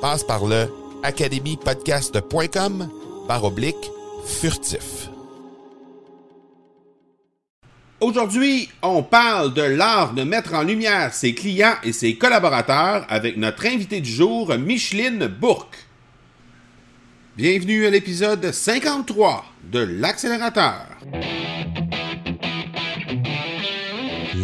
Passe par le academypodcast.com par oblique furtif. Aujourd'hui, on parle de l'art de mettre en lumière ses clients et ses collaborateurs avec notre invité du jour, Micheline Bourque. Bienvenue à l'épisode 53 de l'accélérateur.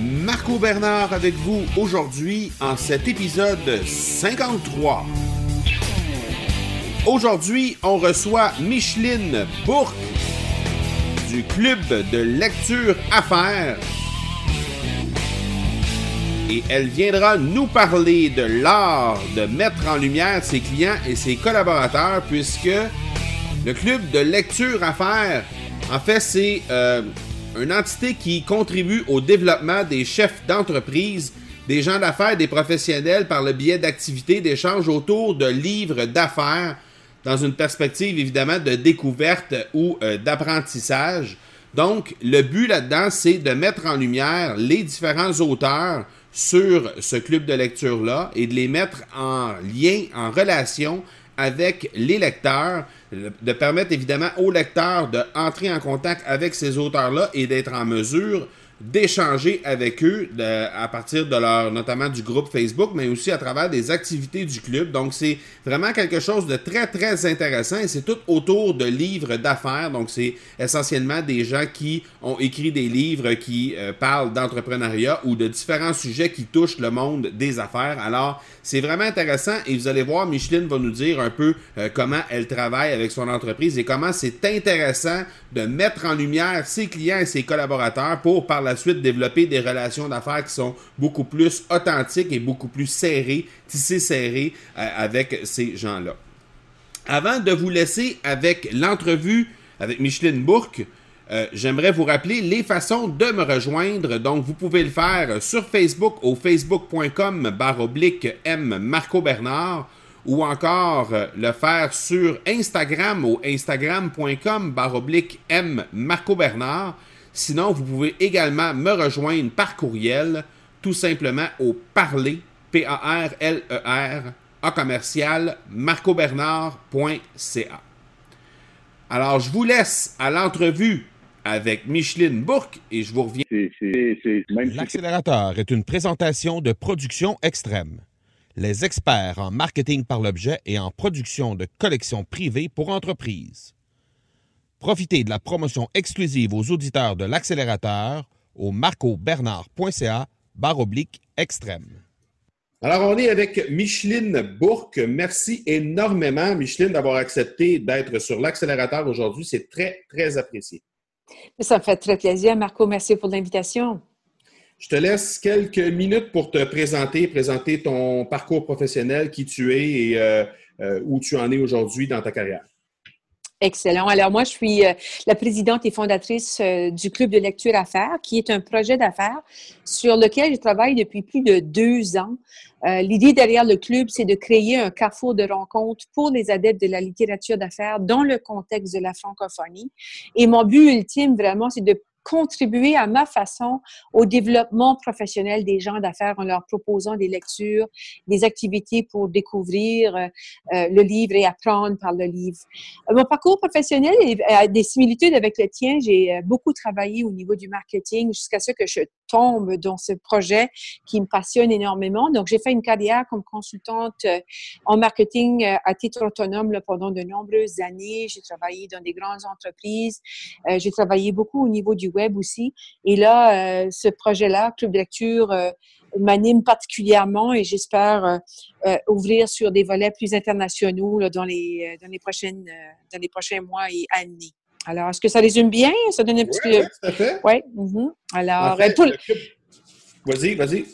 Marco Bernard avec vous aujourd'hui en cet épisode 53. Aujourd'hui, on reçoit Micheline Bourque du Club de lecture Affaires. Et elle viendra nous parler de l'art de mettre en lumière ses clients et ses collaborateurs, puisque le Club de lecture Affaires, en fait, c'est euh, une entité qui contribue au développement des chefs d'entreprise, des gens d'affaires, des professionnels par le biais d'activités d'échange autour de livres d'affaires dans une perspective évidemment de découverte ou euh, d'apprentissage. Donc, le but là-dedans, c'est de mettre en lumière les différents auteurs sur ce club de lecture-là et de les mettre en lien, en relation avec les lecteurs, de permettre évidemment aux lecteurs d'entrer en contact avec ces auteurs-là et d'être en mesure d'échanger avec eux à partir de leur, notamment du groupe Facebook, mais aussi à travers des activités du club. Donc, c'est vraiment quelque chose de très, très intéressant et c'est tout autour de livres d'affaires. Donc, c'est essentiellement des gens qui ont écrit des livres qui euh, parlent d'entrepreneuriat ou de différents sujets qui touchent le monde des affaires. Alors, c'est vraiment intéressant et vous allez voir, Micheline va nous dire un peu euh, comment elle travaille avec son entreprise et comment c'est intéressant de mettre en lumière ses clients et ses collaborateurs pour par la suite développer des relations d'affaires qui sont beaucoup plus authentiques et beaucoup plus serrées, tissées serrées euh, avec ces gens-là. Avant de vous laisser avec l'entrevue avec Micheline Bourque, euh, j'aimerais vous rappeler les façons de me rejoindre. Donc, vous pouvez le faire sur Facebook au facebook.com baroblique M Marco Bernard ou encore euh, le faire sur Instagram au instagram.com baroblique M Marco Bernard. Sinon, vous pouvez également me rejoindre par courriel tout simplement au parler, P-A-R-L-E-R, A commercial, marcobernard.ca. Alors, je vous laisse à l'entrevue avec Micheline Bourque et je vous reviens. L'accélérateur est une présentation de production extrême. Les experts en marketing par l'objet et en production de collections privées pour entreprises. Profitez de la promotion exclusive aux auditeurs de l'accélérateur au marcobernard.ca oblique extrême. Alors, on est avec Micheline Bourque. Merci énormément, Micheline, d'avoir accepté d'être sur l'accélérateur aujourd'hui. C'est très, très apprécié. Ça me fait très plaisir, Marco. Merci pour l'invitation. Je te laisse quelques minutes pour te présenter, présenter ton parcours professionnel, qui tu es et euh, euh, où tu en es aujourd'hui dans ta carrière. Excellent. Alors moi, je suis euh, la présidente et fondatrice du Club de lecture affaires, qui est un projet d'affaires sur lequel je travaille depuis plus de deux ans. L'idée derrière le club, c'est de créer un carrefour de rencontres pour les adeptes de la littérature d'affaires dans le contexte de la francophonie. Et mon but ultime, vraiment, c'est de contribuer à ma façon au développement professionnel des gens d'affaires en leur proposant des lectures, des activités pour découvrir euh, euh, le livre et apprendre par le livre. Euh, mon parcours professionnel a des similitudes avec le tien. J'ai beaucoup travaillé au niveau du marketing jusqu'à ce que je tombe dans ce projet qui me passionne énormément. Donc, j'ai fait une carrière comme consultante en marketing à titre autonome pendant de nombreuses années. J'ai travaillé dans des grandes entreprises. j'ai travaillé beaucoup au niveau du web aussi. Et là, euh, ce projet-là, Club lecture, euh, m'anime particulièrement et j'espère euh, ouvrir sur des volets plus internationaux dans, les, dans, les prochaines, dans les prochains mois et années. Alors, est-ce que ça résume bien? Ça donne un petit. Oui, tout à fait. Oui. Mm-hmm. Alors, vas-y, vas-y.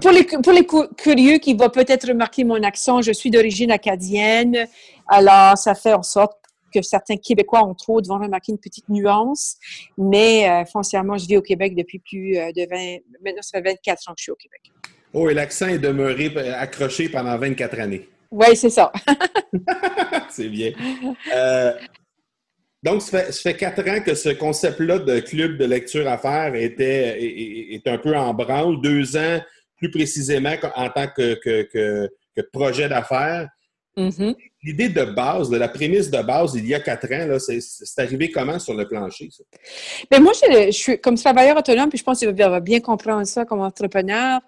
Pour, les, pour les curieux qui vont peut-être remarquer mon accent, je suis d'origine acadienne. Alors, ça fait en sorte que certains Québécois, entre autres, vont remarquer une petite nuance. Mais euh, foncièrement, je vis au Québec depuis plus euh, de 20... Maintenant, ça fait 24 ans que je suis au Québec. Oh, et l'accent est demeuré accroché pendant 24 années. Oui, c'est ça. c'est bien. Euh, donc, ça fait, ça fait, quatre ans que ce concept-là de club de lecture à faire était, est, un peu en branle. Deux ans, plus précisément, en tant que, que, que, que projet d'affaires. Mm-hmm l'idée de base, de la prémisse de base, il y a quatre ans, c'est arrivé comment sur le plancher? Ça? Bien, moi, je, suis comme travailleur autonome, puis je pense que tu vas bien comprendre ça comme entrepreneur.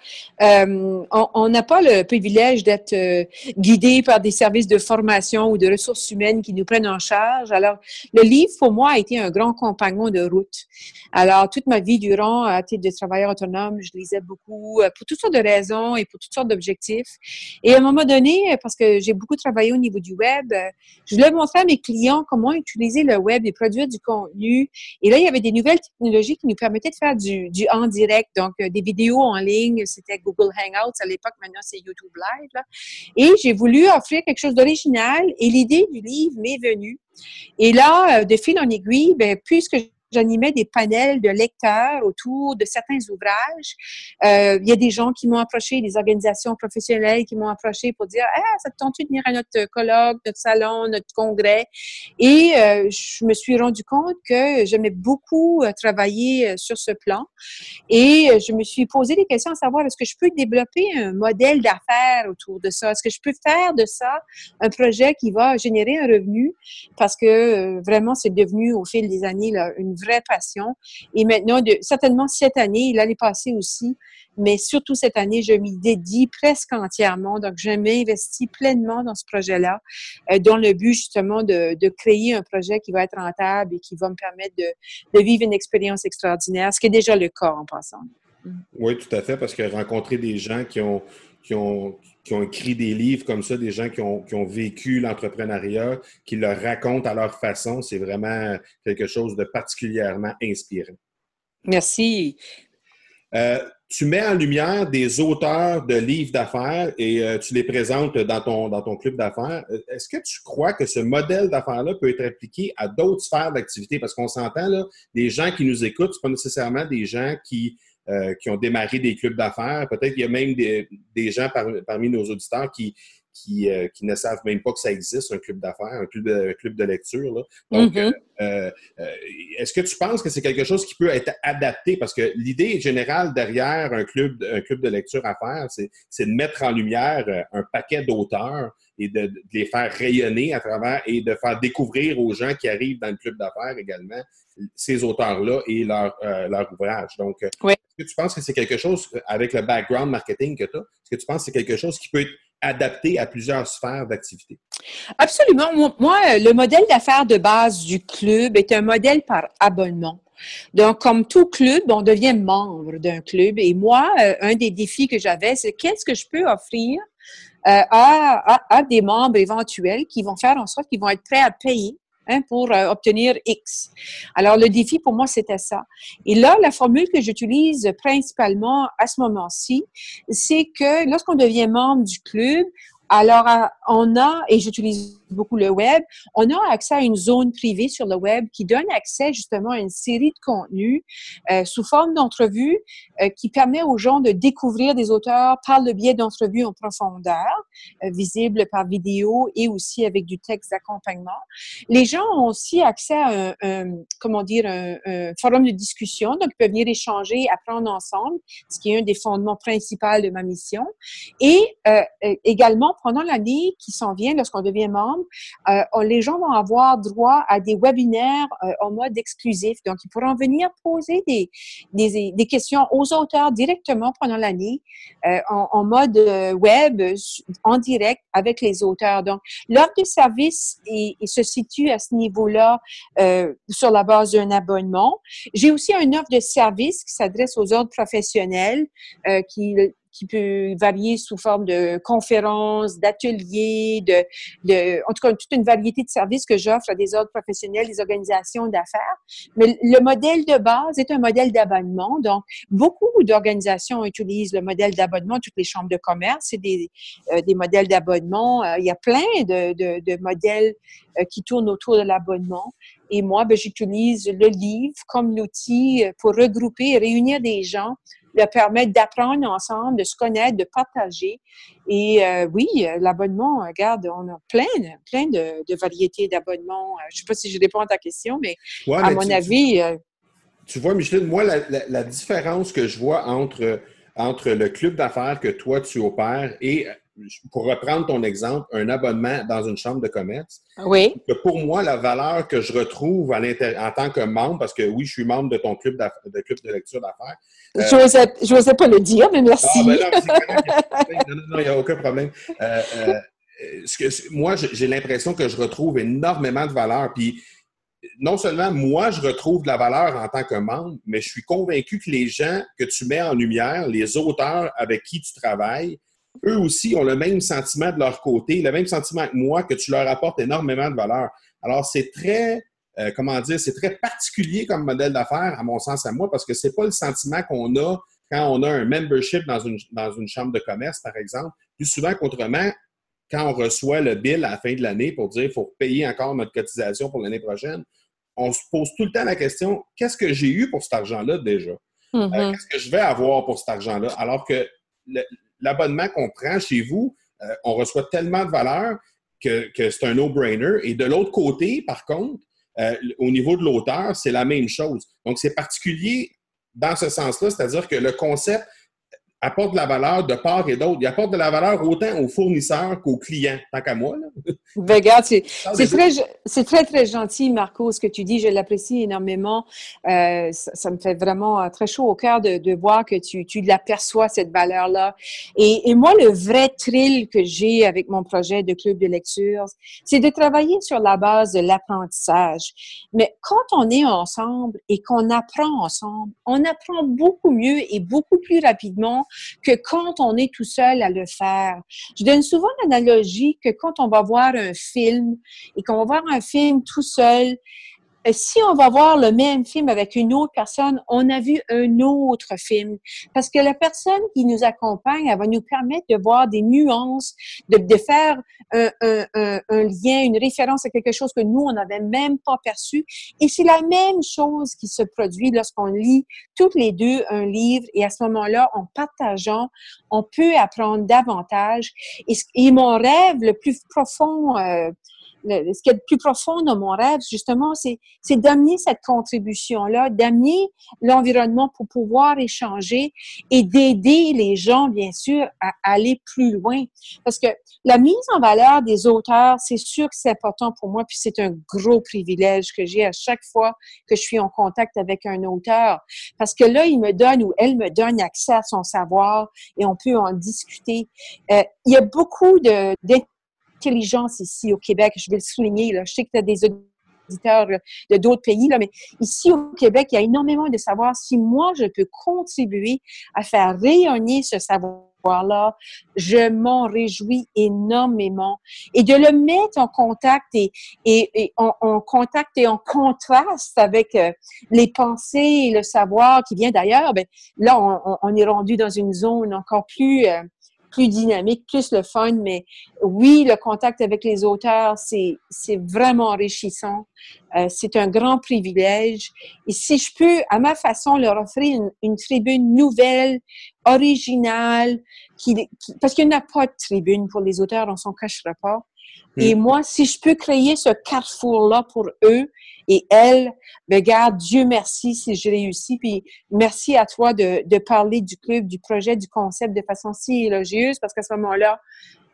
Euh, on n'a pas le privilège d'être euh, guidé par des services de formation ou de ressources humaines qui nous prennent en charge. Alors, le livre, pour moi, a été un grand compagnon de route. Alors, toute ma vie durant, à titre de travailleur autonome, je lisais beaucoup euh, pour toutes sortes de raisons et pour toutes sortes d'objectifs. Et à un moment donné, parce que j'ai beaucoup travaillé au niveau du web. Euh, je voulais montrer à mes clients comment utiliser le web et produire du contenu. Et là, il y avait des nouvelles technologies qui nous permettaient de faire du, en direct, donc euh, des vidéos en ligne. C'était Google Hangouts à l'époque, maintenant c'est YouTube Live. Et j'ai voulu offrir quelque chose d'original et l'idée du livre m'est venue. Et là, euh, de fil en aiguille, ben, puisque j'animais des panels de lecteurs autour de certains ouvrages. Euh, il y a des gens qui m'ont approché, des organisations professionnelles qui m'ont approché pour dire Ah, ça te tente de venir à notre colloque, notre salon, notre congrès? Et euh, je me suis rendu compte que j'aimais beaucoup euh, travailler sur ce plan. Et je me suis posé des questions à savoir est-ce que je peux développer un modèle d'affaires autour de ça? Est-ce que je peux faire de ça un projet qui va générer un revenu? Parce que vraiment, c'est devenu au fil des années là, une vraie passion. Et maintenant, certainement cette année, l'année passée aussi, mais surtout cette année, je m'y dédie presque entièrement. Donc, je m'investis pleinement dans ce projet-là, euh, dans le but justement de, de, créer un projet qui va être rentable et qui va me permettre de, de vivre une expérience extraordinaire, ce qui est déjà le cas en passant. Oui, tout à fait, parce que rencontrer des gens qui ont, qui ont écrit des livres comme ça, des gens qui ont, qui ont vécu l'entrepreneuriat, qui le racontent à leur façon, c'est vraiment quelque chose de particulièrement inspirant. Merci. Euh, tu mets en lumière des auteurs de livres d'affaires et euh, tu les présentes dans ton, dans ton club d'affaires. Euh, est-ce que tu crois que ce modèle d'affaires-là peut être appliqué à d'autres sphères d'activité? Parce qu'on s'entend, là, des gens qui nous écoutent, ce pas nécessairement des gens qui qui ont démarré des clubs d'affaires. Peut-être qu'il y a même des, gens parmi nos auditeurs qui, euh, qui, ne savent même pas que ça existe, un club d'affaires, un club de, club de lecture. Donc, mm-hmm. euh, est-ce que tu penses que c'est quelque chose qui peut être adapté? Parce que l'idée générale derrière un club, un club de lecture à faire, c'est de mettre en lumière un paquet d'auteurs et de, les faire rayonner à travers et de faire découvrir aux gens qui arrivent dans le club d'affaires également ces auteurs-là et leur, euh, leur ouvrage. Donc, euh, est-ce que tu penses que c'est quelque chose, euh, avec le background marketing que tu as, est-ce que tu penses que c'est quelque chose qui peut être adapté à plusieurs sphères d'activité? Absolument. Moi, le modèle d'affaires de base du club est un modèle par abonnement. Donc, comme tout club, on devient membre d'un club. Et moi, un des défis que j'avais, c'est qu'est-ce que je peux offrir à, à, à, des membres éventuels qui vont faire en sorte qu'ils vont être prêts à payer hein, pour euh, obtenir X. Alors, le défi pour moi, c'était ça. Et là, la formule que j'utilise principalement à ce moment-ci, c'est que lorsqu'on devient membre du club, alors, on a, et j'utilise beaucoup le web, on a accès à une zone privée sur le web qui donne accès justement à une série de contenus euh, sous forme d'entrevues euh, qui permet aux gens de découvrir des auteurs par le biais d'entrevues en profondeur, euh, visibles par vidéo et aussi avec du texte d'accompagnement. Les gens ont aussi accès à un, comment dire, un, un, forum de discussion, donc ils peuvent venir échanger, apprendre ensemble, ce qui est un des fondements principaux de ma mission. Et également, pendant l'année qui s'en vient, lorsqu'on devient membre, euh, les gens vont avoir droit à des webinaires euh, en mode exclusif. Donc, ils pourront venir poser des, questions aux auteurs directement pendant l'année euh, en, mode web, en direct avec les auteurs. Donc, l'offre de service se situe à ce niveau-là sur la base d'un abonnement. J'ai aussi une offre de service qui s'adresse aux ordres professionnels qui qui peut varier sous forme de conférences, d'ateliers, de, de, en tout cas, toute une variété de services que j'offre à des ordres professionnels, des organisations d'affaires. Mais le modèle de base est un modèle d'abonnement. Donc, beaucoup d'organisations utilisent le modèle d'abonnement. Toutes les chambres de commerce, c'est des, euh, des modèles d'abonnement. Euh, il y a plein de, de, de modèles euh, qui tournent autour de l'abonnement. Et moi, ben, j'utilise le livre comme outil pour regrouper et réunir des gens de permettre d'apprendre ensemble, de se connaître, de partager. Et euh, oui, l'abonnement, regarde, on a plein, plein de, variétés d'abonnements. Euh, je ne sais pas si je réponds à ta question, mais à mon avis... Euh, tu vois, Micheline, moi, la, différence que je vois entre, entre le club d'affaires que toi, tu opères et pour reprendre ton exemple, un abonnement dans une chambre de commerce. Oui. pour moi, la valeur que je retrouve à en tant que membre, parce que oui, je suis membre de ton club de, club de lecture d'affaires. Euh, je n'osais pas le dire, mais merci. Ah, ben non, non, il n'y a aucun problème. Euh, euh, ce que, moi, j'ai l'impression que je retrouve énormément de valeur. Puis, non seulement moi, je retrouve de la valeur en tant que membre, mais je suis convaincu que les gens que tu mets en lumière, les auteurs avec qui tu travailles, eux aussi ont le même sentiment de leur côté, le même sentiment que moi, que tu leur apportes énormément de valeur. Alors, c'est très, euh, comment dire, c'est très particulier comme modèle d'affaires, à mon sens, à moi, parce que c'est pas le sentiment qu'on a quand on a un membership dans une, dans une chambre de commerce, par exemple. Plus souvent qu'autrement, quand on reçoit le bill à la fin de l'année pour dire qu'il faut payer encore notre cotisation pour l'année prochaine, on se pose tout le temps la question qu'est-ce que j'ai eu pour cet argent-là déjà? Euh, mm-hmm. Qu'est-ce que je vais avoir pour cet argent-là? Alors que l'abonnement qu'on prend chez vous, euh, on reçoit tellement de valeur que, c'est un no-brainer. Et de l'autre côté, par contre, euh, au niveau de l'auteur, c'est la même chose. Donc, c'est particulier dans ce sens-là, c'est-à-dire que le concept apporte de la valeur de part et d'autre. Il apporte de la valeur autant aux fournisseurs qu'aux clients, tant qu'à moi. Là. Ben, regarde, c'est très, très, très gentil, Marco, ce que tu dis. Je l'apprécie énormément. Euh, ça, me fait vraiment euh, très chaud au cœur de, de voir que tu, tu l'aperçois, cette valeur-là. Et, et, moi, le vrai thrill que j'ai avec mon projet de club de lecture, c'est de travailler sur la base de l'apprentissage. Mais quand on est ensemble et qu'on apprend ensemble, on apprend beaucoup mieux et beaucoup plus rapidement que quand on est tout seul à le faire. Je donne souvent l'analogie que quand on va voir un film et qu'on va voir un film tout seul, si on va voir le même film avec une autre personne, on a vu un autre film. Parce que la personne qui nous accompagne, elle va nous permettre de voir des nuances, de, faire un, lien, une référence à quelque chose que nous, on n'avait même pas perçu. Et c'est la même chose qui se produit lorsqu'on lit toutes les deux un livre et à ce moment-là, en partageant, on peut apprendre davantage. Et, et mon rêve le plus profond, euh, ce qui est le plus profond dans mon rêve, justement, c'est, c'est d'amener cette contribution-là, d'amener l'environnement pour pouvoir échanger et d'aider les gens, bien sûr, à aller plus loin. Parce que la mise en valeur des auteurs, c'est sûr que c'est important pour moi, puis c'est un gros privilège que j'ai à chaque fois que je suis en contact avec un auteur. Parce que là, il me donne ou elle me donne accès à son savoir et on peut en discuter. Euh, il y a beaucoup de, intelligence ici au Québec. Je vais le souligner. Là. Je sais que tu as des auditeurs de d'autres pays, là, mais ici au Québec, il y a énormément de savoir si moi, je peux contribuer à faire rayonner ce savoir là je m'en réjouis énormément. Et de le mettre en contact et, et, en, contact et en contraste avec euh, les pensées et le savoir qui vient d'ailleurs, ben, là, on, on, est rendu dans une zone encore plus euh, plus dynamique, plus le fun, mais oui, le contact avec les auteurs, c'est, vraiment enrichissant. Euh, c'est un grand privilège. Et si je peux, à ma façon, leur offrir une, tribune nouvelle, originale, qui, parce qu'il n'y a pas de tribune pour les auteurs, on s'en cachera pas. Et mm. moi, si je peux créer ce carrefour-là pour eux et elles, ben garde, Dieu merci si je réussis. Puis merci à toi de, de parler du club, du projet, du concept de façon si élogieuse parce qu'à ce moment-là,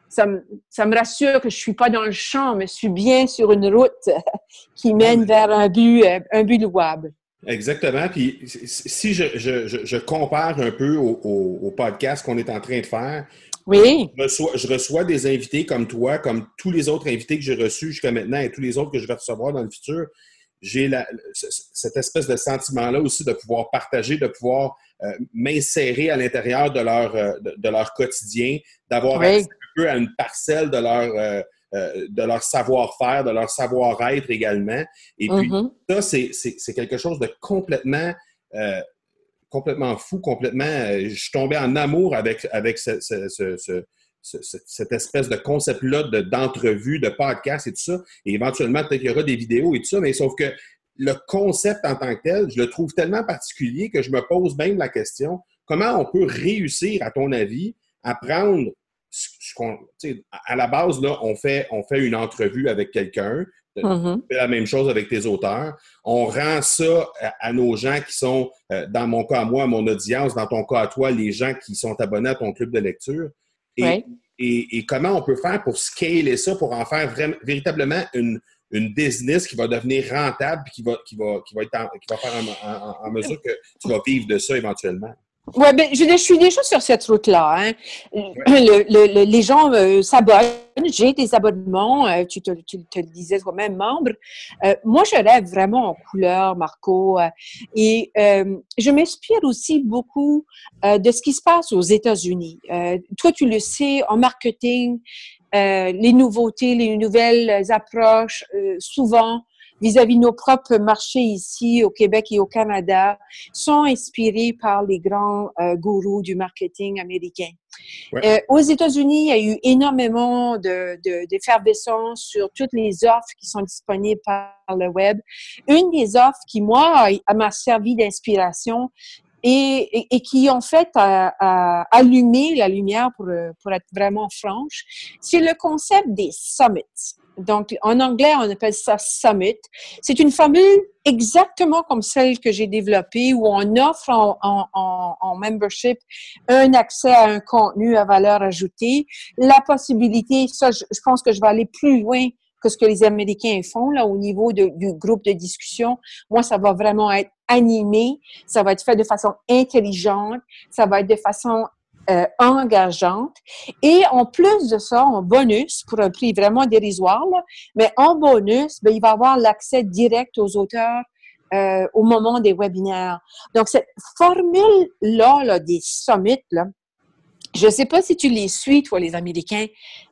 ça me, ça me, rassure que je suis pas dans le champ, mais je suis bien sur une route qui mène vers un but, euh, un but louable. Exactement. Puis si je, je, je, compare un peu au, au podcast qu'on est en train de faire, oui. Je reçois, des invités comme toi, comme tous les autres invités que j'ai reçus jusqu'à maintenant et tous les autres que je vais recevoir dans le futur. J'ai cette espèce de sentiment-là aussi de pouvoir partager, de pouvoir euh, m'insérer à l'intérieur de leur, euh, de, leur quotidien, d'avoir accès un peu à une parcelle de leur, euh, de leur savoir-faire, de leur savoir-être également. Et puis, mm-hmm. ça, c'est quelque chose de complètement complètement fou, complètement. Euh, je suis tombé en amour avec, avec cette espèce de concept-là d'entrevue, de, podcast et tout ça. Et éventuellement, peut-être qu'il y aura des vidéos et tout ça, mais sauf que le concept en tant que tel, je le trouve tellement particulier que je me pose même la question comment on peut réussir, à ton avis, à prendre ce. À la base, là, on fait une entrevue avec quelqu'un, Mm la même chose avec tes auteurs. On rend ça à, nos gens qui sont, euh, dans mon cas à moi, mon audience, dans ton cas à toi, les gens qui sont abonnés à ton club de lecture. Et, et, comment on peut faire pour scaler ça, pour en faire vraiment, véritablement une, une business qui va devenir rentable et qui va, qui va, qui va, être qui va faire en, en mesure que tu vas vivre de ça éventuellement? Oui, ben, je, je, suis déjà sur cette route-là. Hein. Le, les gens euh, s'abonnent. J'ai des abonnements. Euh, tu, te, tu te le disais toi-même, membre. Euh, moi, je rêve vraiment en couleur, Marco. et je m'inspire aussi beaucoup de ce qui se passe aux États-Unis. toi, tu le sais, en marketing, les nouveautés, les nouvelles approches, souvent, vis-à-vis de nos propres marchés ici au Québec et au Canada sont inspirés par les grands euh, gourous du marketing américain. Euh, aux États-Unis, il y a eu énormément d'effervescence de, sur toutes les offres qui sont disponibles par le web. Une des offres qui, moi, m'a servi d'inspiration, et, et, qui en fait a, a, allumé la lumière pour, pour être vraiment franche, c'est le concept des summits. Donc, en anglais, on appelle ça Summit. C'est une formule exactement comme celle que j'ai développée où on offre en, membership un accès à un contenu à valeur ajoutée, la possibilité, ça, je, pense que je vais aller plus loin que ce que les Américains font là au niveau du groupe de discussion. Moi, ça va vraiment être animé, ça va être fait de façon intelligente, ça va être de façon euh, engageante. Et en plus de ça, en bonus, pour un prix vraiment dérisoire, mais en bonus, ben, il va avoir l'accès direct aux auteurs euh, au moment des webinaires. Donc, cette formule-là là, des summits, là, je ne sais pas si tu les suis, toi, les Américains,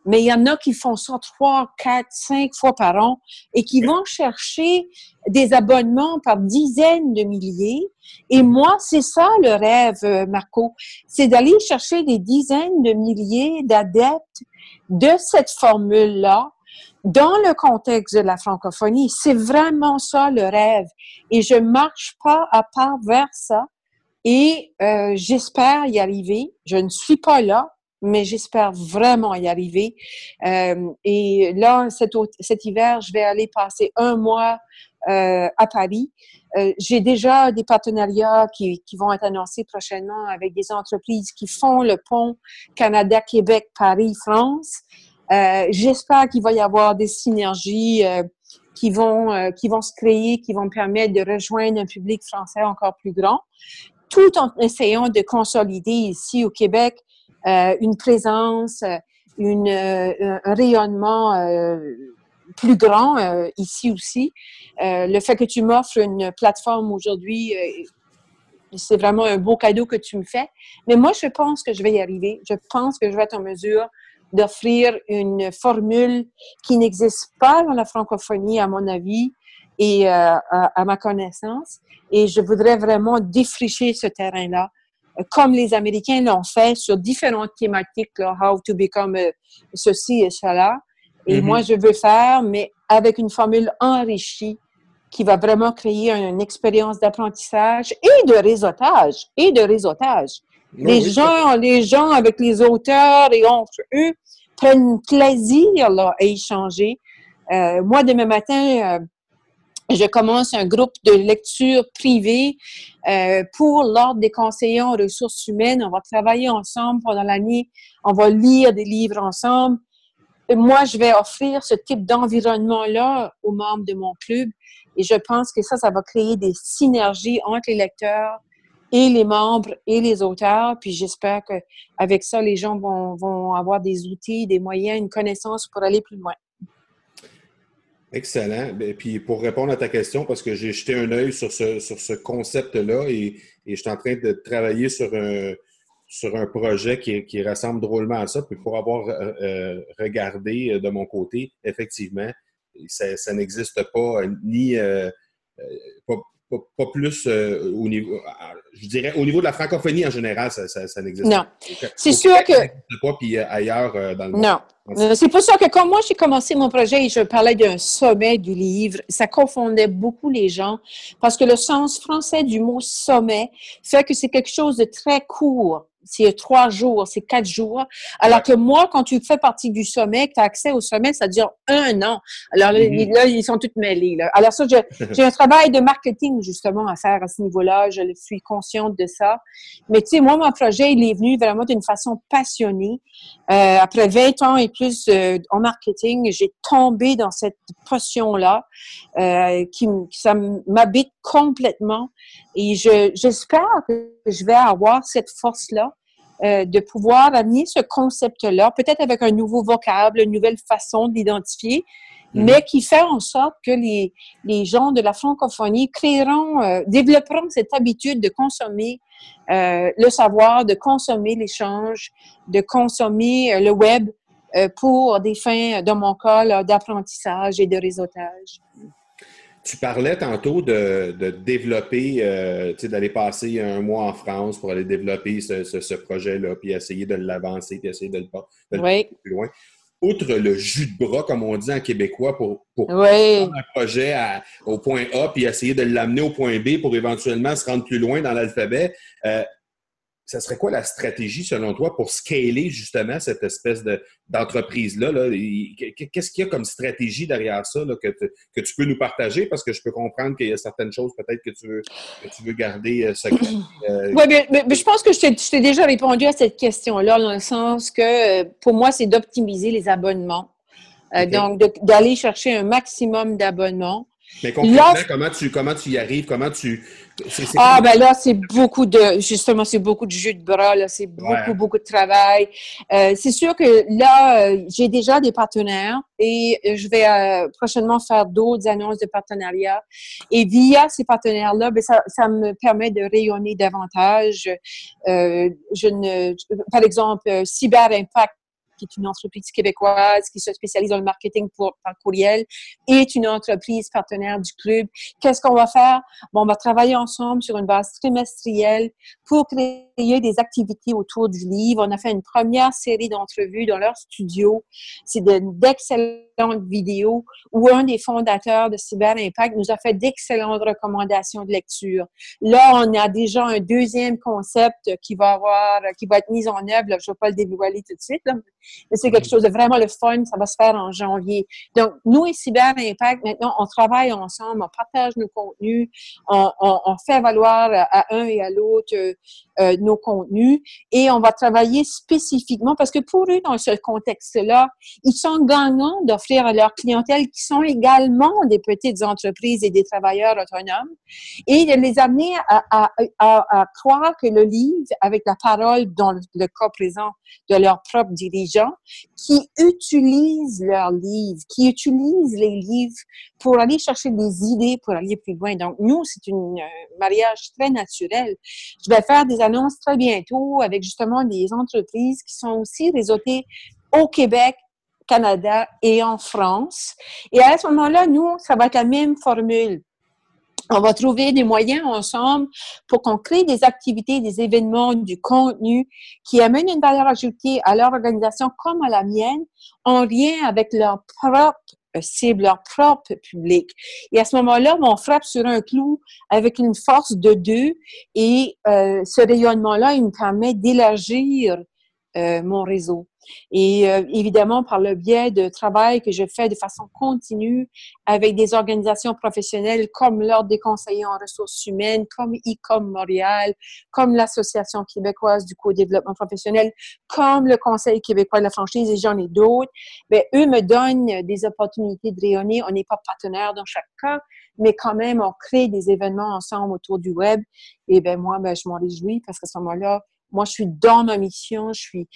mais il y en a qui font ça trois, quatre, cinq fois par an et qui vont chercher des abonnements par dizaines de milliers. Et moi, c'est ça le rêve, euh, Marco, c'est d'aller chercher des dizaines de milliers d'adeptes de cette formule-là dans le contexte de la francophonie. C'est vraiment ça le rêve. Et je marche pas à pas vers ça et euh, j'espère y arriver. Je ne suis pas là, mais j'espère vraiment y arriver. Euh, et là, cet, hiver, je vais aller passer un mois euh, à Paris. Euh, j'ai déjà des partenariats qui, qui, vont être annoncés prochainement avec des entreprises qui font le pont Canada, Québec, Paris, France. Euh, j'espère qu'il va y avoir des synergies qui vont qui vont se créer, qui vont permettre de rejoindre un public français encore plus grand tout en essayant de consolider ici au Québec euh, une présence, une, euh, un rayonnement euh, plus grand ici aussi. le fait que tu m'offres une plateforme aujourd'hui, c'est vraiment un beau cadeau que tu me fais. Mais moi, je pense que je vais y arriver. Je pense que je vais être en mesure d'offrir une formule qui n'existe pas dans la francophonie, à mon avis, et à, à, ma connaissance. Et je voudrais vraiment défricher ce terrain-là comme les Américains l'ont fait sur différentes thématiques, là, how to become euh, ceci et cela. Et mm-hmm. moi, je veux faire, mais avec une formule enrichie qui va vraiment créer une expérience d'apprentissage et de réseautage, et de réseautage. les gens, les gens avec les auteurs et entre eux prennent plaisir là, à échanger. Euh, moi, demain matin, euh, je commence un groupe de lecture privée euh, pour l'Ordre des conseillers en ressources humaines. On va travailler ensemble pendant l'année. On va lire des livres ensemble. Et moi, je vais offrir ce type d'environnement-là aux membres de mon club. Et je pense que ça, ça va créer des synergies entre les lecteurs et les membres et les auteurs. Puis j'espère qu'avec ça, les gens vont, vont avoir des outils, des moyens, une connaissance pour aller plus loin. Excellent. Et ben, puis pour répondre à ta question, parce que j'ai jeté un œil sur ce, sur ce concept-là et, je suis en train de travailler sur un, sur un projet qui, qui ressemble drôlement à ça. Puis pour avoir euh, euh, regardé de mon côté, effectivement, ça, ça n'existe pas ni euh, pas, plus au niveau, je dirais, au niveau de la francophonie en général, ça, ça, n'existe pas. Non. C'est sûr que. Pas, puis ailleurs dans le monde. Non. Euh, c'est pour ça que quand moi j'ai commencé mon projet et je parlais d'un sommet du livre, ça confondait beaucoup les gens parce que le sens français du mot sommet fait que c'est quelque chose de très court c'est trois jours, c'est quatre jours. Alors que moi, quand tu fais partie du sommet, que tu as accès au sommet, ça dure un an. Alors mm-hmm. là, ils sont tous mêlés. Là. Alors ça, j'ai un travail de marketing justement à faire à ce niveau-là. Je suis consciente de ça. Mais tu sais, moi, mon projet, il est venu vraiment d'une façon passionnée. Euh, après 20 ans et plus euh, en marketing, j'ai tombé dans cette potion-là euh, qui, ça m'habite complètement. Et j'espère que je vais avoir cette force-là euh, de pouvoir amener ce concept-là, peut-être avec un nouveau vocable, une nouvelle façon d'identifier, mhm. mais qui fait en sorte que les, les gens de la francophonie créeront, euh, développeront cette habitude de consommer euh, le savoir, de consommer l'échange, de consommer le web pour des fins, dans mon cas, d'apprentissage et de réseautage. Tu parlais tantôt de, de développer, euh, d'aller passer un mois en France pour aller développer ce, ce, projet-là, puis essayer de l'avancer, puis essayer de le, de le plus loin. Outre le jus de bras, comme on dit en québécois, pour, pour prendre un projet au point A, puis essayer de l'amener au point B pour éventuellement se rendre plus loin dans l'alphabet, euh, ça serait quoi la stratégie, selon toi, pour scaler justement cette espèce d'entreprise-là? Qu'est-ce qu'il y a comme stratégie derrière ça que, que, tu peux nous partager? Parce que je peux comprendre qu'il y a certaines choses peut-être que tu veux, que tu veux garder euh, secret. Euh, oui, mais, je pense que je t'ai déjà répondu à cette question-là, dans le sens que pour moi, c'est d'optimiser les abonnements. Euh, donc, d'aller chercher un maximum d'abonnements. Mais concrètement, comment tu, comment tu y arrives? Comment tu. ah, ben là, c'est beaucoup de. Justement, c'est beaucoup de jus de bras, là. C'est beaucoup, beaucoup de travail. Euh, c'est sûr que là, euh, j'ai déjà des partenaires et je vais euh, prochainement faire d'autres annonces de partenariat. Et via ces partenaires-là, ben, ça, ça me permet de rayonner davantage. je ne, par exemple, Cyber Impact qui est une entreprise québécoise qui se spécialise dans le marketing pour, par courriel, est une entreprise partenaire du club. Qu'est-ce qu'on va faire? Bon, on va travailler ensemble sur une base trimestrielle pour créer des activités autour du livre. On a fait une première série d'entrevues dans leur studio. C'est d'excellentes vidéos où un des fondateurs de Cyber Impact nous a fait d'excellentes recommandations de lecture. Là, on a déjà un deuxième concept qui va avoir, qui va être mis en œuvre. je ne vais pas le dévoiler tout de suite, mais c'est quelque chose de vraiment le fun. Ça va se faire en janvier. Donc, nous et Cyber Impact, maintenant, on travaille ensemble, on partage nos contenus, on, on, fait valoir à un et à l'autre euh, nos contenus et on va travailler spécifiquement parce que pour eux, dans ce contexte-là, ils sont gagnants d'offrir à leur clientèle qui sont également des petites entreprises et des travailleurs autonomes et de les amener à, à, à, à croire que le livre, avec la parole dans le cas présent de leurs propres qui utilisent leurs livres, qui utilisent les livres pour aller chercher des idées, pour aller plus loin. Donc, nous, c'est un mariage très naturel. Je vais faire des annonces très bientôt avec justement des entreprises qui sont aussi réseautées au Québec, Canada et en France. Et à ce moment-là, nous, ça va être la même formule on va trouver des moyens ensemble pour qu'on crée des activités, des événements, du contenu qui amènent une valeur ajoutée à leur organisation comme à la mienne en lien avec leur propre cible, leur propre public. Et à ce moment-là, on frappe sur un clou avec une force de deux et euh, ce rayonnement-là, il me permet d'élargir euh, mon réseau. Et euh, évidemment, par le biais de travail que je fais de façon continue avec des organisations professionnelles comme l'Ordre des conseillers en ressources humaines, comme ICOM Montréal, comme l'Association québécoise du co-développement professionnel, comme le Conseil québécois de la franchise, et j'en ai d'autres, mais ben, eux me donnent des opportunités de rayonner. On n'est pas partenaire dans chaque cas, mais quand même, on crée des événements ensemble autour du web. Et ben moi, ben, je m'en réjouis parce qu'à ce moment-là, moi, je suis dans ma mission, je suis,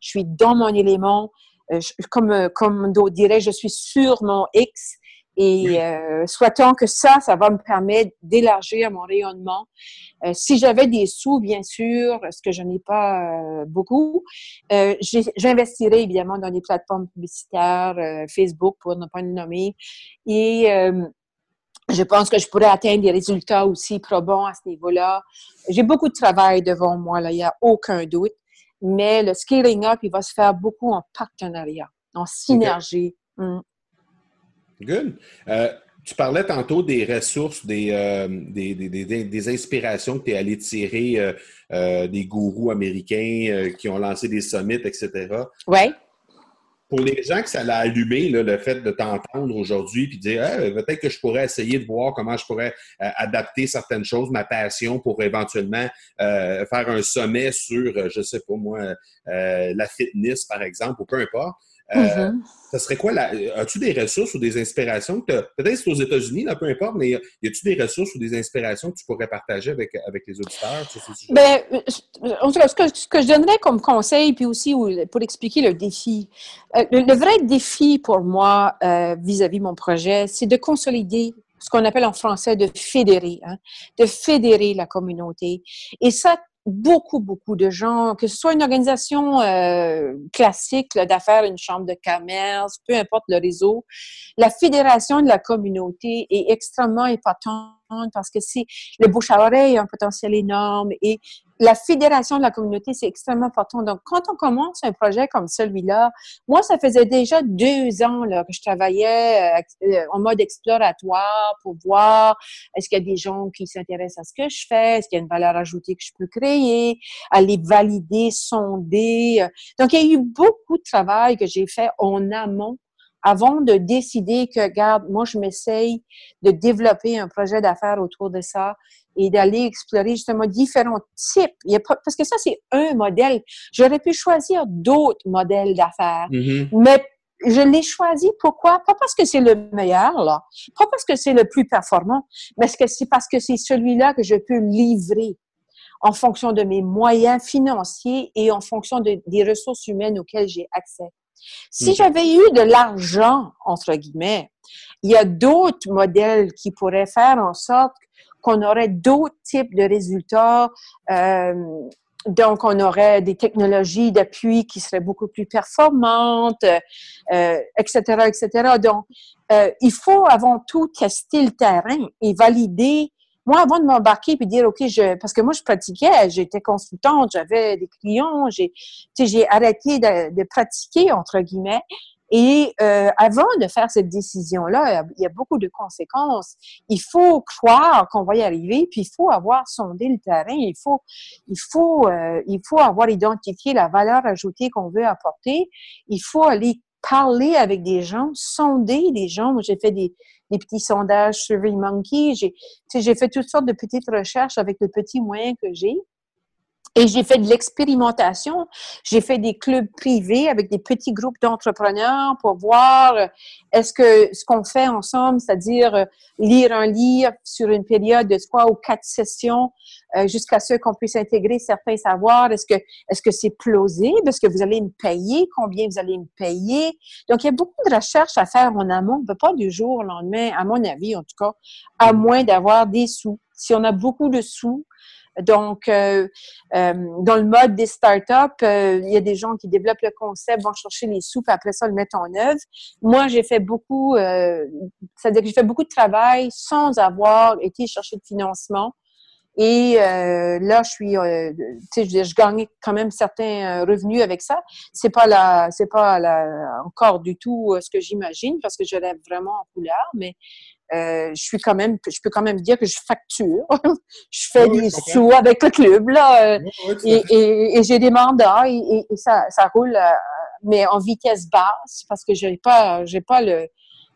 je suis dans mon élément. Euh, comme, euh, comme d'autres diraient, je suis sur mon X. Et euh, souhaitant que ça, ça va me permettre d'élargir mon rayonnement. Euh, si j'avais des sous, bien sûr, ce que je n'ai pas beaucoup, j'investirais évidemment dans des plateformes publicitaires, Facebook pour ne pas le nommer. Et je pense que je pourrais atteindre des résultats aussi probants à ce niveau-là. J'ai beaucoup de travail devant moi, là, il n'y a aucun doute mais le scaling up, il va se faire beaucoup en partenariat, en synergie. Mm. Good. Euh, tu parlais tantôt des ressources, des, euh, des, des, des, inspirations que tu es allé tirer euh, des gourous américains qui ont lancé des summits, etc. Oui pour les gens que ça l'a allumé, le fait de t'entendre aujourd'hui, puis dire peut-être que je pourrais essayer de voir comment je pourrais euh, adapter certaines choses, ma passion, pour éventuellement euh, faire un sommet sur, euh, je sais pas moi, la fitness, par exemple, ou peu importe. Euh, mm-hmm. Ça serait quoi? As-tu des ressources ou des inspirations? Peut-être c'est aux États-Unis, là, peu importe, mais y a-tu des ressources ou des inspirations que tu pourrais partager avec, avec les auditeurs? Ben, en tout cas, ce que, ce que, je donnerais comme conseil, puis aussi pour expliquer le défi, euh, le, vrai défi pour moi euh, vis-à-vis de mon projet, c'est de consolider ce qu'on appelle en français de fédérer, hein, de fédérer la communauté. Et ça, beaucoup, beaucoup de gens, que ce soit une organisation euh, classique d'affaires, une chambre de commerce, peu importe le réseau, la fédération de la communauté est extrêmement importante parce que c'est le bouche à oreille a un potentiel énorme et la fédération de la communauté, c'est extrêmement important. Donc, quand on commence un projet comme celui-là, moi, ça faisait déjà deux ans là, que je travaillais euh, en mode exploratoire pour voir est-ce qu'il y a des gens qui s'intéressent à ce que je fais, est-ce qu'il y a une valeur ajoutée que je peux créer, aller valider, sonder. Donc, il y a eu beaucoup de travail que j'ai fait en amont avant de décider que, regarde, moi, je m'essaye de développer un projet d'affaires autour de ça et d'aller explorer justement différents types. Il y a pas, parce que ça, c'est un modèle. J'aurais pu choisir d'autres modèles d'affaires, mm-hmm. mais je l'ai choisi. Pourquoi? Pas parce que c'est le meilleur, là. Pas parce que c'est le plus performant, mais c'est parce que c'est celui-là que je peux livrer en fonction de mes moyens financiers et en fonction de, des ressources humaines auxquelles j'ai accès? Si j'avais eu de l'argent, entre guillemets, il y a d'autres modèles qui pourraient faire en sorte qu'on aurait d'autres types de résultats. Euh, donc, on aurait des technologies d'appui qui seraient beaucoup plus performantes, euh, etc., etc. Donc, euh, il faut avant tout tester le terrain et valider moi, avant de m'embarquer puis dire, OK, je, parce que moi, je pratiquais, j'étais consultante, j'avais des clients, j'ai, j'ai arrêté de, pratiquer, entre guillemets. Et euh, avant de faire cette décision-là, il y a beaucoup de conséquences. Il faut croire qu'on va y arriver, puis il faut avoir sondé le terrain. Il faut, il faut, euh, il faut avoir identifié la valeur ajoutée qu'on veut apporter. Il faut aller parler avec des gens, sonder des gens. Moi, j'ai fait des, des petits sondages sur Monkey. J'ai fait toutes sortes de petites recherches avec le petit moyen que j'ai. Et j'ai fait de l'expérimentation. J'ai fait des clubs privés avec des petits groupes d'entrepreneurs pour voir euh, est-ce que ce qu'on fait ensemble, c'est-à-dire euh, lire un livre sur une période de trois ou quatre sessions euh, jusqu'à ce qu'on puisse intégrer certains savoirs, est-ce que est-ce que c'est plausible? Est-ce que vous allez me payer? Combien vous allez me payer? Donc, il y a beaucoup de recherches à faire en amont. On ne peut pas du jour au lendemain, à mon avis en tout cas, à moins d'avoir des sous. Si on a beaucoup de sous, donc, euh, euh, dans le mode des startups, euh, il y a des gens qui développent le concept, vont chercher les sous, puis après ça, le mettent en œuvre. Moi, j'ai fait beaucoup, c'est-à-dire que j'ai fait beaucoup de travail sans avoir été chercher de financement. Et là, je suis, tu sais, je, gagne quand même certains revenus avec ça. C'est pas la, c'est pas la, encore du tout ce que j'imagine parce que je rêve vraiment en couleur, mais euh, je suis quand même, je peux quand même dire que je facture. je fais des sous avec le club, là. Euh, et, j'ai des mandats et, ça, ça roule, euh, mais en vitesse basse parce que j'ai pas, j'ai pas le,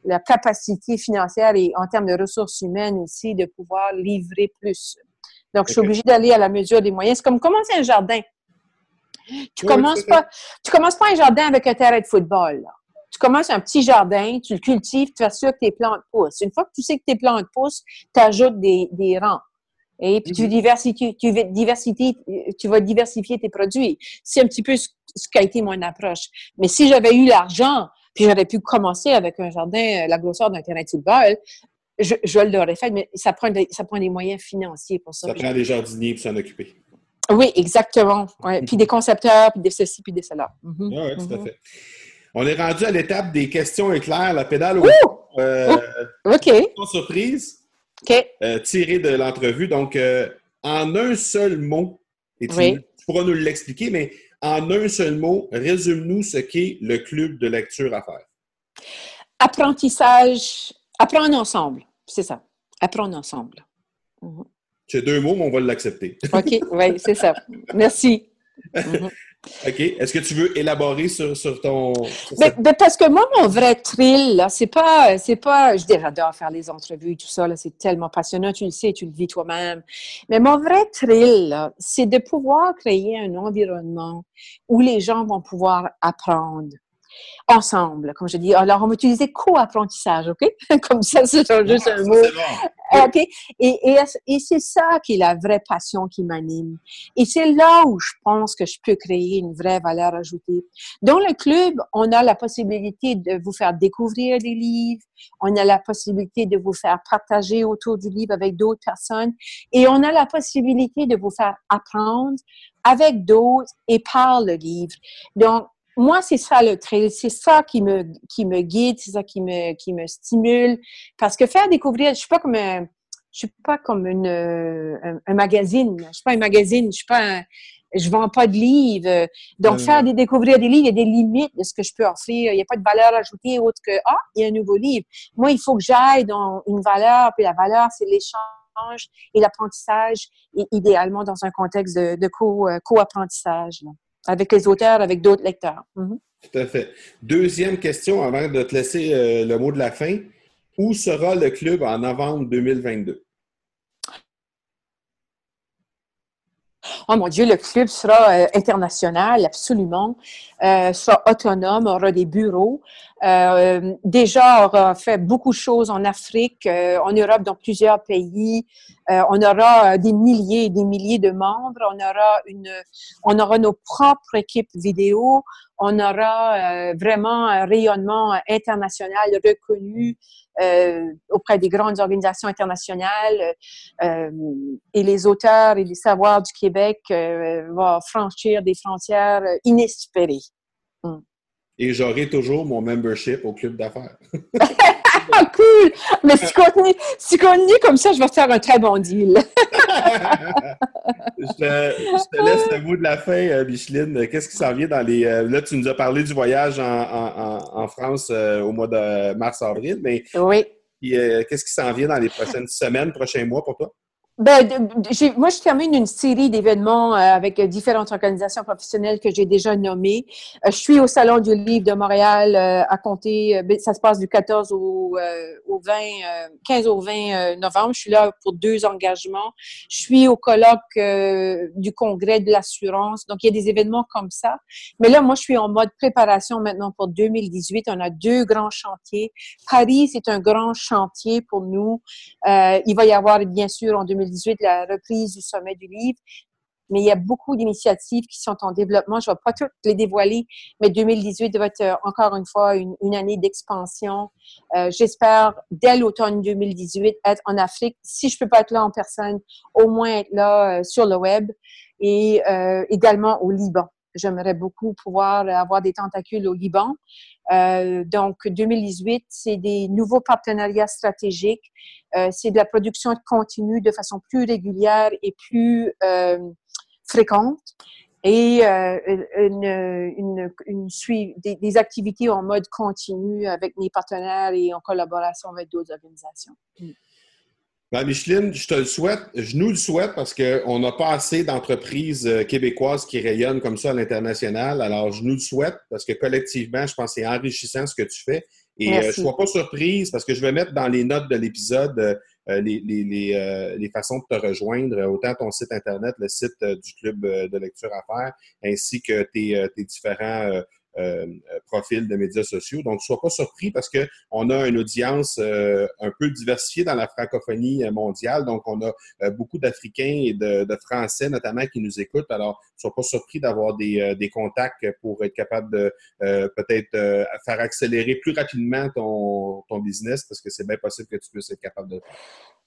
la capacité financière et en termes de ressources humaines aussi de pouvoir livrer plus. Donc, je suis obligée d'aller à la mesure des moyens. C'est comme commencer un jardin. Tu commences pas, tu commences pas un jardin avec un terrain de football, là commences un petit jardin, tu le cultives, tu sûr que tes plantes poussent. Une fois que tu sais que tes plantes poussent, tu ajoutes des, des rangs. Et puis tu, mhm. diversifies, tu, tu vas diversifier tes produits. C'est un petit peu ce, qu'a été mon approche. Mais si j'avais eu l'argent, puis j'aurais pu commencer avec un jardin, euh, la grosseur d'un terrain de football, je, je l'aurais fait, mais ça prend, des, ça prend des moyens financiers pour ça. Ça prend des jardiniers pour s'en occuper. Oui, exactement. Puis des concepteurs, puis des ceci, puis des cela. Mhm. oui, tout à mhm. fait. On est rendu à l'étape des questions éclairs, la pédale au euh, OK. surprise. OK. Euh, tirée de l'entrevue. Donc, euh, en un seul mot, et tu, pourras nous l'expliquer, mais en un seul mot, résume-nous ce qu'est le club de lecture à faire. Apprentissage, apprendre ensemble, c'est ça. Apprendre ensemble. C'est deux mots, mais on va l'accepter. OK, oui, c'est ça. Merci. Mhm. OK. Est-ce que tu veux élaborer sur, ton. Ben, ben, parce que moi, mon vrai thrill, c'est pas. C'est pas. Je dis, j'adore faire les entrevues, tout ça, là, c'est tellement passionnant, tu le sais, tu le vis toi-même. Mais mon vrai thrill, c'est de pouvoir créer un environnement où les gens vont pouvoir apprendre ensemble, comme je dis. Alors, on va utiliser co-apprentissage, OK? comme ça, c'est juste un mot. OK? Et, et, et c'est ça qui est la vraie passion qui m'anime. Et c'est là où je pense que je peux créer une vraie valeur ajoutée. Dans le club, on a la possibilité de vous faire découvrir des livres, on a la possibilité de vous faire partager autour du livre avec d'autres personnes et on a la possibilité de vous faire apprendre avec d'autres et par le livre. Donc, moi, c'est ça le trail, c'est ça qui me, qui me guide, c'est ça qui me, qui me stimule. Parce que faire découvrir, je suis pas comme un, je suis pas comme une, un, magazine. Je suis pas un magazine, je suis pas un, je vends pas de livres. Donc, faire des, découvrir des livres, il y a des limites de ce que je peux offrir. Il n'y a pas de valeur ajoutée autre que, ah, il y a un nouveau livre. Moi, il faut que j'aille dans une valeur, puis la valeur, c'est l'échange et l'apprentissage, et idéalement dans un contexte de, de co, co-apprentissage avec les auteurs, avec d'autres lecteurs. Mhm. Tout à fait. Deuxième question avant de te laisser euh, le mot de la fin. Où sera le club en novembre 2022? Oh mon Dieu, le club sera euh, international, absolument. Euh, sera autonome, aura des bureaux. Euh, déjà, aura fait beaucoup de choses en Afrique, euh, en Europe, dans plusieurs pays. Euh, on aura des milliers et des milliers de membres. On aura une, on aura nos propres équipes vidéo. On aura vraiment un rayonnement international reconnu auprès des grandes organisations internationales. et les auteurs et les savoirs du Québec vont franchir des frontières inespérées. Mm et j'aurai toujours mon membership au club d'affaires. cool! Mais si continue, si continue comme ça, je vais faire un très bon deal. je, te, laisse le mot de la fin, euh, Micheline. Qu'est-ce qui s'en vient dans les. Euh, là, tu nous as parlé du voyage en, France euh, au mois de mars-avril, mais. Oui. Qu'est-ce qui s'en vient dans les prochaines semaines, prochains mois pour toi? Ben, moi, je termine une série d'événements euh, avec différentes organisations professionnelles que j'ai déjà nommées. Euh, je suis au Salon du Livre de Montréal euh, à compter, ben, ça se passe du 14 au, au 20, 15 au 20 novembre. Je suis là pour deux engagements. Je suis au colloque du Congrès de l'assurance. Donc, il y a des événements comme ça. Mais là, moi, je suis en mode préparation maintenant pour 2018. On a deux grands chantiers. Paris, c'est un grand chantier pour nous. il va y avoir, bien sûr, en 2018, la reprise du sommet du livre. Mais il y a beaucoup d'initiatives qui sont en développement. Je ne vais pas toutes les dévoiler, mais 2018 va être euh, encore une fois une, année d'expansion. Euh, j'espère dès l'automne 2018 être en Afrique. Si je ne peux pas être là en personne, au moins être là euh, sur le web et également au Liban. J'aimerais beaucoup pouvoir avoir des tentacules au Liban. Euh, donc, 2018, c'est des nouveaux partenariats stratégiques. Euh, c'est de la production continue de façon plus régulière et plus euh, fréquente et une, des, des, activités en mode continu avec mes partenaires et en collaboration avec d'autres organisations. Mm. Ben, Micheline, je te le souhaite, je nous le souhaite parce qu'on n'a pas assez d'entreprises euh, québécoises qui rayonnent comme ça à l'international. Alors, je nous le souhaite parce que collectivement, je pense que c'est enrichissant ce que tu fais. Et euh, je ne sois pas surprise parce que je vais mettre dans les notes de l'épisode euh, les, les, les, les, façons de te rejoindre, autant ton site Internet, le site du Club de lecture à faire, ainsi que tes, tes différents euh, profil de médias sociaux. Donc, ne sois pas surpris parce qu'on a une audience euh, un peu diversifiée dans la francophonie mondiale. Donc, on a beaucoup d'Africains et de, Français notamment qui nous écoutent. Alors, ne sois pas surpris d'avoir des, des, contacts pour être capable de peut-être faire accélérer plus rapidement ton, ton business parce que c'est bien possible que tu puisses être capable de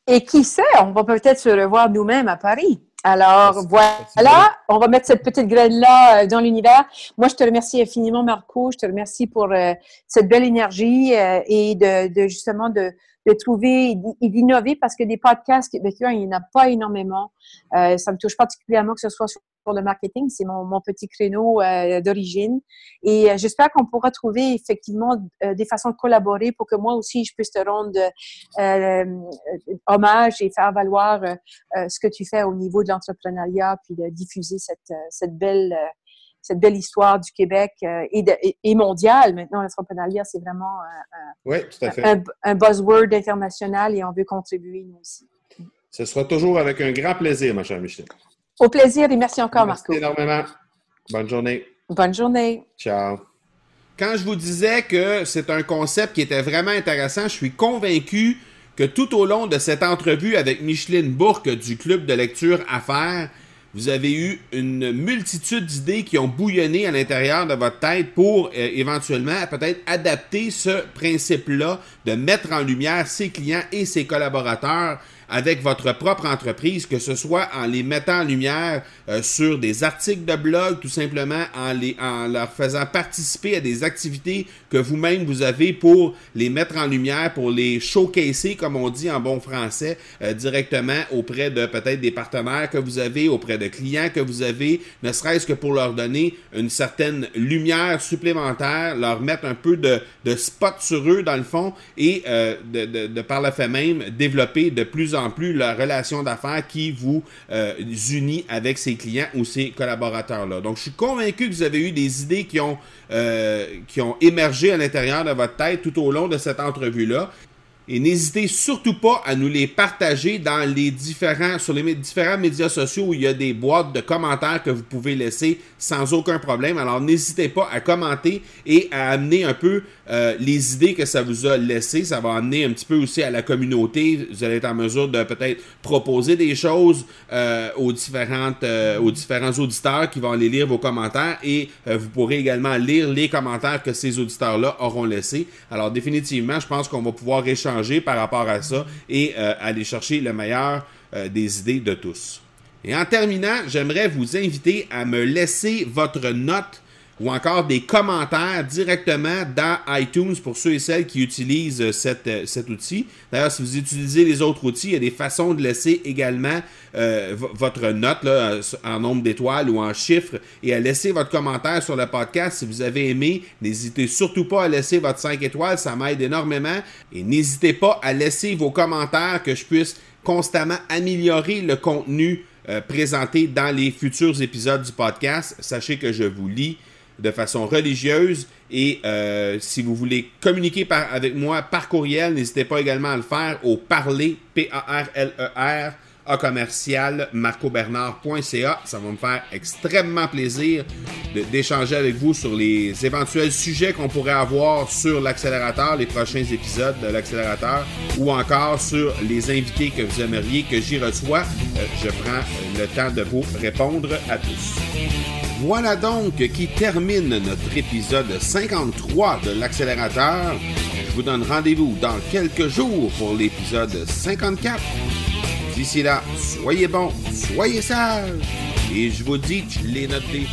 et qui sait, on va peut-être se revoir nous-mêmes à Paris. Alors voilà, on va mettre cette petite graine-là euh, dans l'univers. Moi, je te remercie infiniment, Marco. Je te remercie pour euh, cette belle énergie euh, et de, justement de, de trouver et d'innover parce que des podcasts québécois, il n'y en a pas énormément. ça me touche particulièrement que ce soit sur pour le marketing. C'est mon, mon, petit créneau euh, d'origine. Et euh, j'espère qu'on pourra trouver effectivement euh, des façons de collaborer pour que moi aussi, je puisse te rendre hommage et faire valoir ce que tu fais au niveau de l'entrepreneuriat, puis de diffuser cette, cette belle cette belle histoire du Québec et, de, et, mondiale. Maintenant, l'entrepreneuriat, c'est vraiment un, un, buzzword international et on veut contribuer, nous aussi. Ce sera toujours avec un grand plaisir, ma chère Michel. Au plaisir et merci encore, Marco. Merci énormément. Bonne journée. Bonne journée. Ciao. Quand je vous disais que c'est un concept qui était vraiment intéressant, je suis convaincu que tout au long de cette entrevue avec Micheline Bourque du club de lecture Affaires, vous avez eu une multitude d'idées qui ont bouillonné à l'intérieur de votre tête pour euh, éventuellement peut-être adapter ce principe-là de mettre en lumière ses clients et ses collaborateurs avec votre propre entreprise, que ce soit en les mettant en lumière euh, sur des articles de blog, tout simplement en, les, en leur faisant participer à des activités que vous-même vous avez pour les mettre en lumière, pour les showcaser, comme on dit en bon français, euh, directement auprès de peut-être des partenaires que vous avez, auprès de clients que vous avez, ne serait-ce que pour leur donner une certaine lumière supplémentaire, leur mettre un peu de, de spot sur eux dans le fond et euh, de, de, de par le fait même développer de plus en plus la relation d'affaires qui vous euh, unit avec ses clients ou ses collaborateurs-là. Donc, je suis convaincu que vous avez eu des idées qui ont, euh, qui ont émergé à l'intérieur de votre tête tout au long de cette entrevue-là. Et n'hésitez surtout pas à nous les partager dans les différents, sur les différents médias sociaux où il y a des boîtes de commentaires que vous pouvez laisser sans aucun problème. Alors n'hésitez pas à commenter et à amener un peu euh, les idées que ça vous a laissées. Ça va amener un petit peu aussi à la communauté. Vous allez être en mesure de peut-être proposer des choses euh, aux, différentes, euh, aux différents auditeurs qui vont aller lire vos commentaires et vous pourrez également lire les commentaires que ces auditeurs-là auront laissés. Alors définitivement, je pense qu'on va pouvoir échanger par rapport à ça et euh, aller chercher le meilleur euh, des idées de tous. Et en terminant, j'aimerais vous inviter à me laisser votre note ou encore des commentaires directement dans iTunes pour ceux et celles qui utilisent euh, euh, cet outil. D'ailleurs, si vous utilisez les autres outils, il y a des façons de laisser également euh, votre note là, en nombre d'étoiles ou en chiffres et à laisser votre commentaire sur le podcast. Si vous avez aimé, n'hésitez surtout pas à laisser votre 5 étoiles, ça m'aide énormément. Et n'hésitez pas à laisser vos commentaires que je puisse constamment améliorer le contenu euh, présenté dans les futurs épisodes du podcast. Sachez que je vous lis de façon religieuse et euh, si vous voulez communiquer avec moi par courriel, n'hésitez pas également à le faire au parler, P-A-R-L-E-R, à commercial marcobernard.ca. Ça va me faire extrêmement plaisir d'échanger avec vous sur les éventuels sujets qu'on pourrait avoir sur l'accélérateur, les prochains épisodes de l'accélérateur, ou encore sur les invités que vous aimeriez que j'y reçois. Euh, je prends le temps de vous répondre à tous. Voilà donc qui termine notre épisode 53 de l'accélérateur. Je vous donne rendez-vous dans quelques jours pour l'épisode 54. D'ici là, soyez bons, soyez sages. Et je vous dis, je l'ai noté.